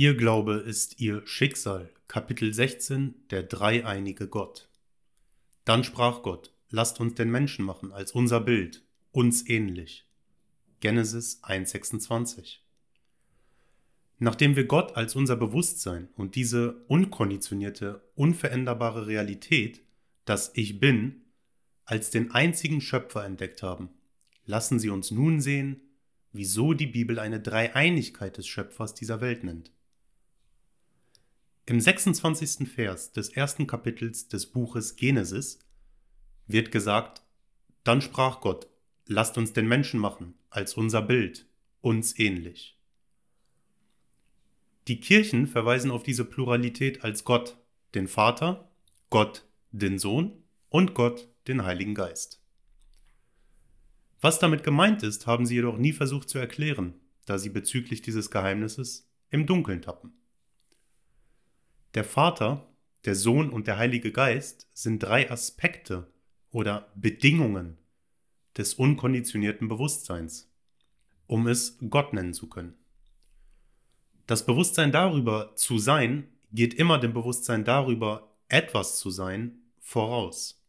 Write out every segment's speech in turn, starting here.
Ihr Glaube ist ihr Schicksal. Kapitel 16 Der dreieinige Gott. Dann sprach Gott, lasst uns den Menschen machen als unser Bild, uns ähnlich. Genesis 1,26. Nachdem wir Gott als unser Bewusstsein und diese unkonditionierte, unveränderbare Realität, das Ich bin, als den einzigen Schöpfer entdeckt haben, lassen Sie uns nun sehen, wieso die Bibel eine Dreieinigkeit des Schöpfers dieser Welt nennt. Im 26. Vers des ersten Kapitels des Buches Genesis wird gesagt, dann sprach Gott, lasst uns den Menschen machen, als unser Bild, uns ähnlich. Die Kirchen verweisen auf diese Pluralität als Gott, den Vater, Gott, den Sohn und Gott, den Heiligen Geist. Was damit gemeint ist, haben sie jedoch nie versucht zu erklären, da sie bezüglich dieses Geheimnisses im Dunkeln tappen. Der Vater, der Sohn und der Heilige Geist sind drei Aspekte oder Bedingungen des unkonditionierten Bewusstseins, um es Gott nennen zu können. Das Bewusstsein darüber zu sein geht immer dem Bewusstsein darüber, etwas zu sein, voraus.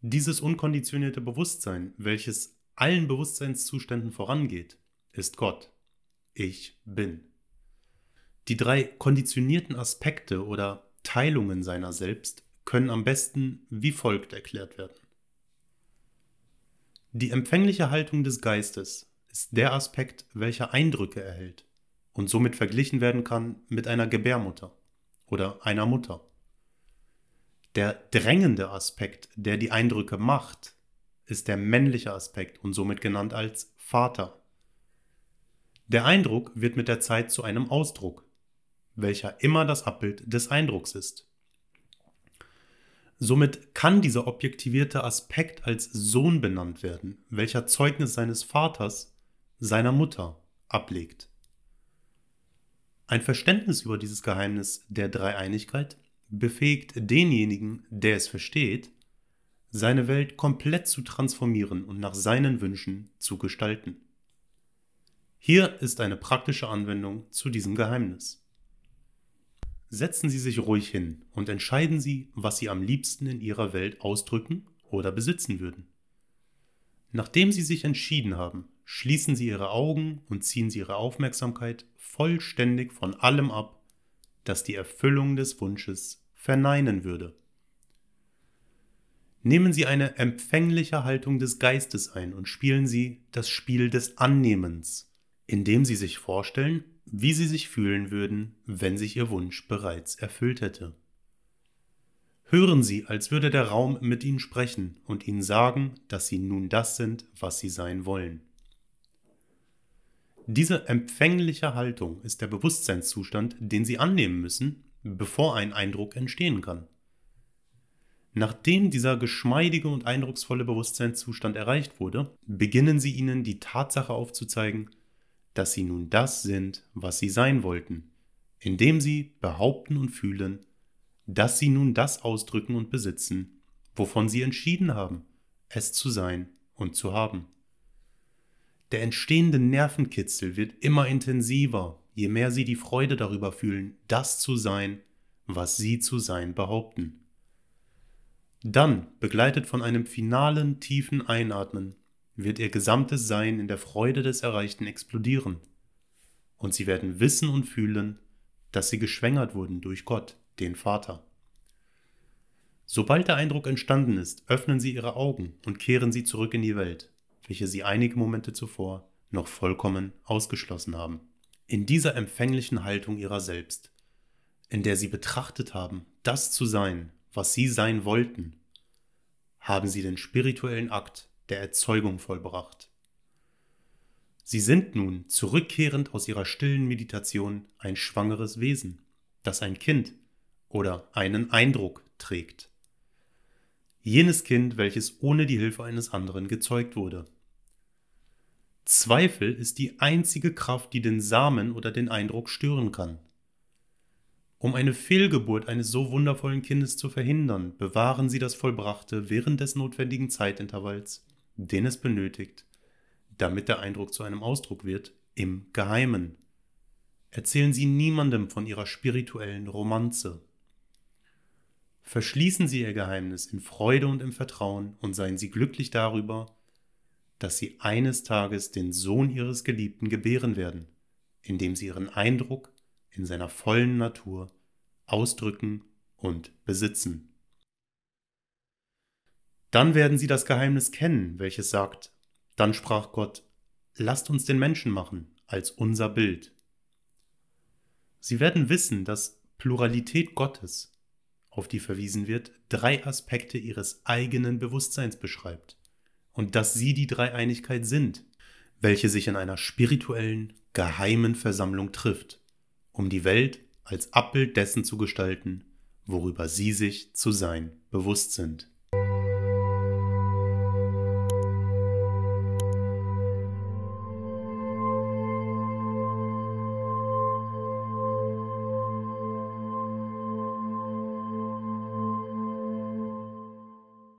Dieses unkonditionierte Bewusstsein, welches allen Bewusstseinszuständen vorangeht, ist Gott. Ich bin. Die drei konditionierten Aspekte oder Teilungen seiner selbst können am besten wie folgt erklärt werden. Die empfängliche Haltung des Geistes ist der Aspekt, welcher Eindrücke erhält und somit verglichen werden kann mit einer Gebärmutter oder einer Mutter. Der drängende Aspekt, der die Eindrücke macht, ist der männliche Aspekt und somit genannt als Vater. Der Eindruck wird mit der Zeit zu einem Ausdruck, welcher immer das Abbild des Eindrucks ist. Somit kann dieser objektivierte Aspekt als Sohn benannt werden, welcher Zeugnis seines Vaters, seiner Mutter, ablegt. Ein Verständnis über dieses Geheimnis der Dreieinigkeit befähigt denjenigen, der es versteht, seine Welt komplett zu transformieren und nach seinen Wünschen zu gestalten. Hier ist eine praktische Anwendung zu diesem Geheimnis. Setzen Sie sich ruhig hin und entscheiden Sie, was Sie am liebsten in Ihrer Welt ausdrücken oder besitzen würden. Nachdem Sie sich entschieden haben, schließen Sie Ihre Augen und ziehen Sie Ihre Aufmerksamkeit vollständig von allem ab, das die Erfüllung des Wunsches verneinen würde. Nehmen Sie eine empfängliche Haltung des Geistes ein und spielen Sie das Spiel des Annehmens, indem Sie sich vorstellen, wie Sie sich fühlen würden, wenn sich Ihr Wunsch bereits erfüllt hätte. Hören Sie, als würde der Raum mit Ihnen sprechen und Ihnen sagen, dass Sie nun das sind, was Sie sein wollen. Diese empfängliche Haltung ist der Bewusstseinszustand, den Sie annehmen müssen, bevor ein Eindruck entstehen kann. Nachdem dieser geschmeidige und eindrucksvolle Bewusstseinszustand erreicht wurde, beginnen Sie ihnen die Tatsache aufzuzeigen, dass Sie nun das sind, was Sie sein wollten, indem Sie behaupten und fühlen, dass Sie nun das ausdrücken und besitzen, wovon Sie entschieden haben, es zu sein und zu haben. Der entstehende Nervenkitzel wird immer intensiver, je mehr sie die Freude darüber fühlen, das zu sein, was sie zu sein behaupten. Dann, begleitet von einem finalen tiefen Einatmen, wird ihr gesamtes Sein in der Freude des Erreichten explodieren. Und sie werden wissen und fühlen, dass sie geschwängert wurden durch Gott, den Vater. Sobald der Eindruck entstanden ist, öffnen sie ihre Augen und kehren sie zurück in die Welt welche sie einige Momente zuvor noch vollkommen ausgeschlossen haben. In dieser empfänglichen Haltung ihrer selbst, in der sie betrachtet haben, das zu sein, was sie sein wollten, haben sie den spirituellen Akt der Erzeugung vollbracht. Sie sind nun, zurückkehrend aus ihrer stillen Meditation, ein schwangeres Wesen, das ein Kind oder einen Eindruck trägt. Jenes Kind, welches ohne die Hilfe eines anderen gezeugt wurde. Zweifel ist die einzige Kraft, die den Samen oder den Eindruck stören kann. Um eine Fehlgeburt eines so wundervollen Kindes zu verhindern, bewahren Sie das Vollbrachte während des notwendigen Zeitintervalls, den es benötigt, damit der Eindruck zu einem Ausdruck wird, im Geheimen. Erzählen Sie niemandem von Ihrer spirituellen Romanze. Verschließen Sie Ihr Geheimnis in Freude und im Vertrauen und seien Sie glücklich darüber, dass Sie eines Tages den Sohn Ihres Geliebten gebären werden, indem Sie Ihren Eindruck in seiner vollen Natur ausdrücken und besitzen. Dann werden Sie das Geheimnis kennen, welches sagt, dann sprach Gott, lasst uns den Menschen machen als unser Bild. Sie werden wissen, dass Pluralität Gottes, auf die verwiesen wird, drei Aspekte ihres eigenen Bewusstseins beschreibt und dass sie die Dreieinigkeit sind, welche sich in einer spirituellen, geheimen Versammlung trifft, um die Welt als Abbild dessen zu gestalten, worüber sie sich zu sein bewusst sind.